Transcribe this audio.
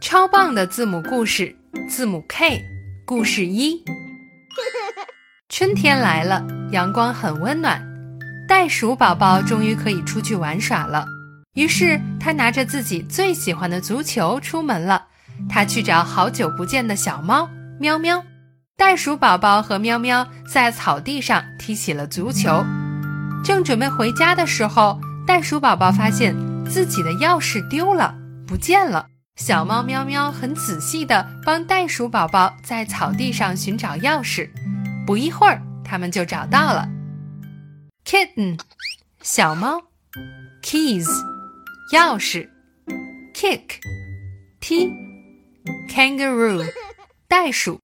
超棒的字母故事，字母 K，故事一。春天来了，阳光很温暖，袋鼠宝宝终于可以出去玩耍了。于是他拿着自己最喜欢的足球出门了。他去找好久不见的小猫喵喵。袋鼠宝宝和喵喵在草地上踢起了足球。正准备回家的时候，袋鼠宝宝发现自己的钥匙丢了，不见了。小猫喵喵很仔细地帮袋鼠宝宝在草地上寻找钥匙。不一会儿，他们就找到了。Kitten，小猫；keys，钥匙；kick，踢；kangaroo，袋鼠。